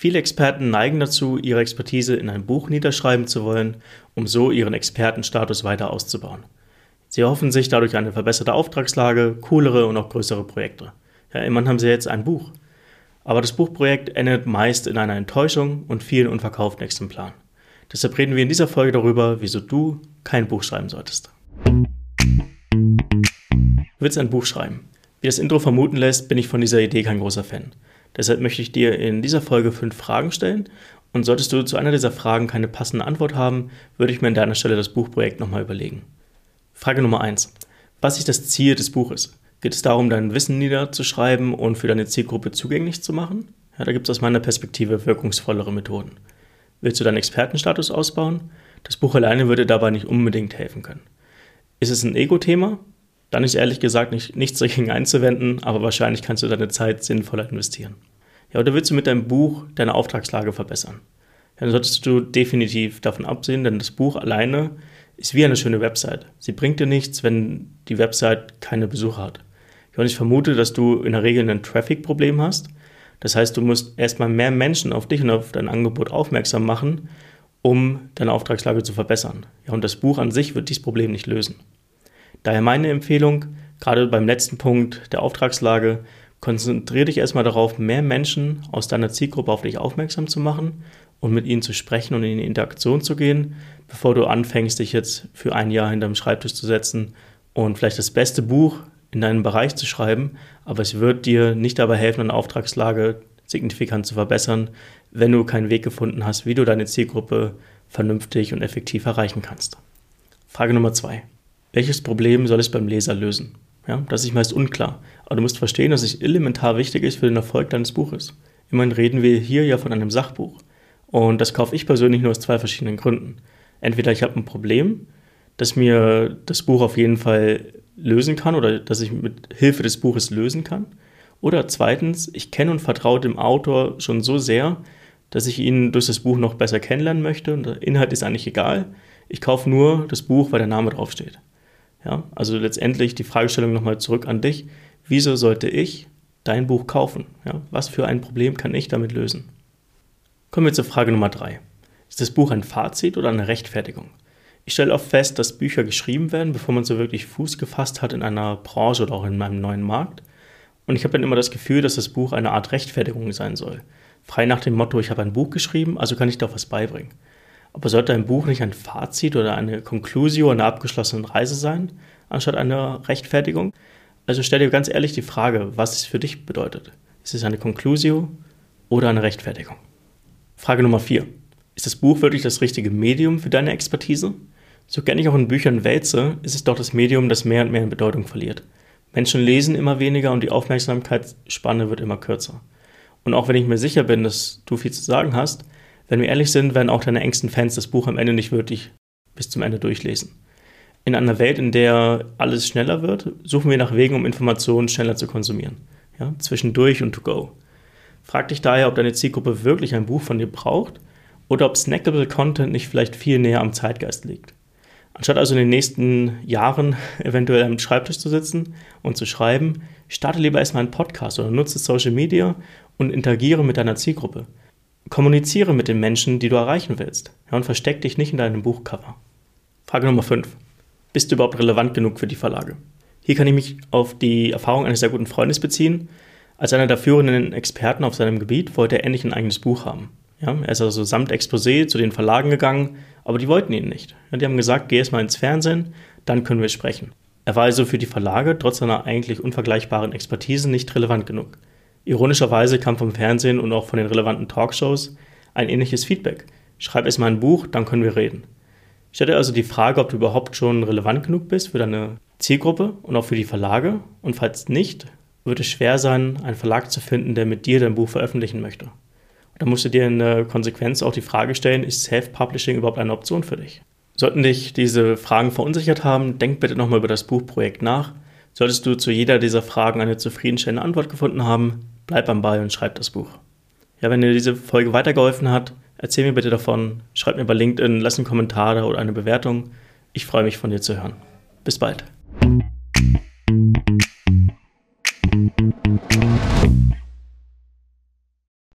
Viele Experten neigen dazu, ihre Expertise in ein Buch niederschreiben zu wollen, um so ihren Expertenstatus weiter auszubauen. Sie hoffen sich dadurch eine verbesserte Auftragslage, coolere und auch größere Projekte. Ja, immerhin haben sie jetzt ein Buch. Aber das Buchprojekt endet meist in einer Enttäuschung und vielen unverkauften Exemplaren. Deshalb reden wir in dieser Folge darüber, wieso du kein Buch schreiben solltest. Du willst ein Buch schreiben. Wie das Intro vermuten lässt, bin ich von dieser Idee kein großer Fan. Deshalb möchte ich dir in dieser Folge fünf Fragen stellen und solltest du zu einer dieser Fragen keine passende Antwort haben, würde ich mir an deiner Stelle das Buchprojekt nochmal überlegen. Frage Nummer eins: Was ist das Ziel des Buches? Geht es darum, dein Wissen niederzuschreiben und für deine Zielgruppe zugänglich zu machen? Ja, da gibt es aus meiner Perspektive wirkungsvollere Methoden. Willst du deinen Expertenstatus ausbauen? Das Buch alleine würde dabei nicht unbedingt helfen können. Ist es ein Ego-Thema? Dann ist ehrlich gesagt nicht, nichts dagegen einzuwenden, aber wahrscheinlich kannst du deine Zeit sinnvoller investieren. Ja, oder willst du mit deinem Buch deine Auftragslage verbessern? Dann solltest du definitiv davon absehen, denn das Buch alleine ist wie eine schöne Website. Sie bringt dir nichts, wenn die Website keine Besucher hat. Ja, und ich vermute, dass du in der Regel ein Traffic-Problem hast. Das heißt, du musst erstmal mehr Menschen auf dich und auf dein Angebot aufmerksam machen, um deine Auftragslage zu verbessern. Ja, und das Buch an sich wird dieses Problem nicht lösen. Daher meine Empfehlung, gerade beim letzten Punkt der Auftragslage, konzentriere dich erstmal darauf, mehr Menschen aus deiner Zielgruppe auf dich aufmerksam zu machen und mit ihnen zu sprechen und in Interaktion zu gehen, bevor du anfängst, dich jetzt für ein Jahr hinterm Schreibtisch zu setzen und vielleicht das beste Buch in deinem Bereich zu schreiben, aber es wird dir nicht dabei helfen, eine Auftragslage signifikant zu verbessern, wenn du keinen Weg gefunden hast, wie du deine Zielgruppe vernünftig und effektiv erreichen kannst. Frage Nummer zwei. Welches Problem soll es beim Leser lösen? Ja, das ist meist unklar. Aber du musst verstehen, dass es elementar wichtig ist für den Erfolg deines Buches. Immerhin reden wir hier ja von einem Sachbuch. Und das kaufe ich persönlich nur aus zwei verschiedenen Gründen. Entweder ich habe ein Problem, das mir das Buch auf jeden Fall lösen kann oder das ich mit Hilfe des Buches lösen kann. Oder zweitens, ich kenne und vertraue dem Autor schon so sehr, dass ich ihn durch das Buch noch besser kennenlernen möchte und der Inhalt ist eigentlich egal. Ich kaufe nur das Buch, weil der Name draufsteht. Ja, also letztendlich die Fragestellung nochmal zurück an dich. Wieso sollte ich dein Buch kaufen? Ja, was für ein Problem kann ich damit lösen? Kommen wir zur Frage Nummer drei. Ist das Buch ein Fazit oder eine Rechtfertigung? Ich stelle oft fest, dass Bücher geschrieben werden, bevor man so wirklich Fuß gefasst hat in einer Branche oder auch in einem neuen Markt. Und ich habe dann immer das Gefühl, dass das Buch eine Art Rechtfertigung sein soll. Frei nach dem Motto, ich habe ein Buch geschrieben, also kann ich da was beibringen. Aber sollte ein Buch nicht ein Fazit oder eine Conclusio einer abgeschlossenen Reise sein, anstatt einer Rechtfertigung? Also stell dir ganz ehrlich die Frage, was es für dich bedeutet. Ist es eine Conclusio oder eine Rechtfertigung? Frage Nummer 4. Ist das Buch wirklich das richtige Medium für deine Expertise? So gerne ich auch in Büchern wälze, ist es doch das Medium, das mehr und mehr in Bedeutung verliert. Menschen lesen immer weniger und die Aufmerksamkeitsspanne wird immer kürzer. Und auch wenn ich mir sicher bin, dass du viel zu sagen hast, wenn wir ehrlich sind, werden auch deine engsten Fans das Buch am Ende nicht wirklich bis zum Ende durchlesen. In einer Welt, in der alles schneller wird, suchen wir nach Wegen, um Informationen schneller zu konsumieren. Ja, zwischendurch und to go. Frag dich daher, ob deine Zielgruppe wirklich ein Buch von dir braucht oder ob snackable Content nicht vielleicht viel näher am Zeitgeist liegt. Anstatt also in den nächsten Jahren eventuell am Schreibtisch zu sitzen und zu schreiben, starte lieber erstmal einen Podcast oder nutze Social Media und interagiere mit deiner Zielgruppe. Kommuniziere mit den Menschen, die du erreichen willst. Ja, und versteck dich nicht in deinem Buchcover. Frage Nummer 5. Bist du überhaupt relevant genug für die Verlage? Hier kann ich mich auf die Erfahrung eines sehr guten Freundes beziehen. Als einer der führenden Experten auf seinem Gebiet wollte er endlich ein eigenes Buch haben. Ja, er ist also samt Exposé zu den Verlagen gegangen, aber die wollten ihn nicht. Ja, die haben gesagt, geh erst mal ins Fernsehen, dann können wir sprechen. Er war also für die Verlage trotz seiner eigentlich unvergleichbaren Expertise nicht relevant genug. Ironischerweise kam vom Fernsehen und auch von den relevanten Talkshows ein ähnliches Feedback. Schreib erst mal ein Buch, dann können wir reden. Stell dir also die Frage, ob du überhaupt schon relevant genug bist für deine Zielgruppe und auch für die Verlage. Und falls nicht, wird es schwer sein, einen Verlag zu finden, der mit dir dein Buch veröffentlichen möchte. Da musst du dir in der Konsequenz auch die Frage stellen, ist Self-Publishing überhaupt eine Option für dich? Sollten dich diese Fragen verunsichert haben, denk bitte nochmal über das Buchprojekt nach. Solltest du zu jeder dieser Fragen eine zufriedenstellende Antwort gefunden haben, bleib am Ball und schreib das Buch. Ja, wenn dir diese Folge weitergeholfen hat, erzähl mir bitte davon, schreib mir bei LinkedIn, lass einen Kommentar oder eine Bewertung. Ich freue mich von dir zu hören. Bis bald.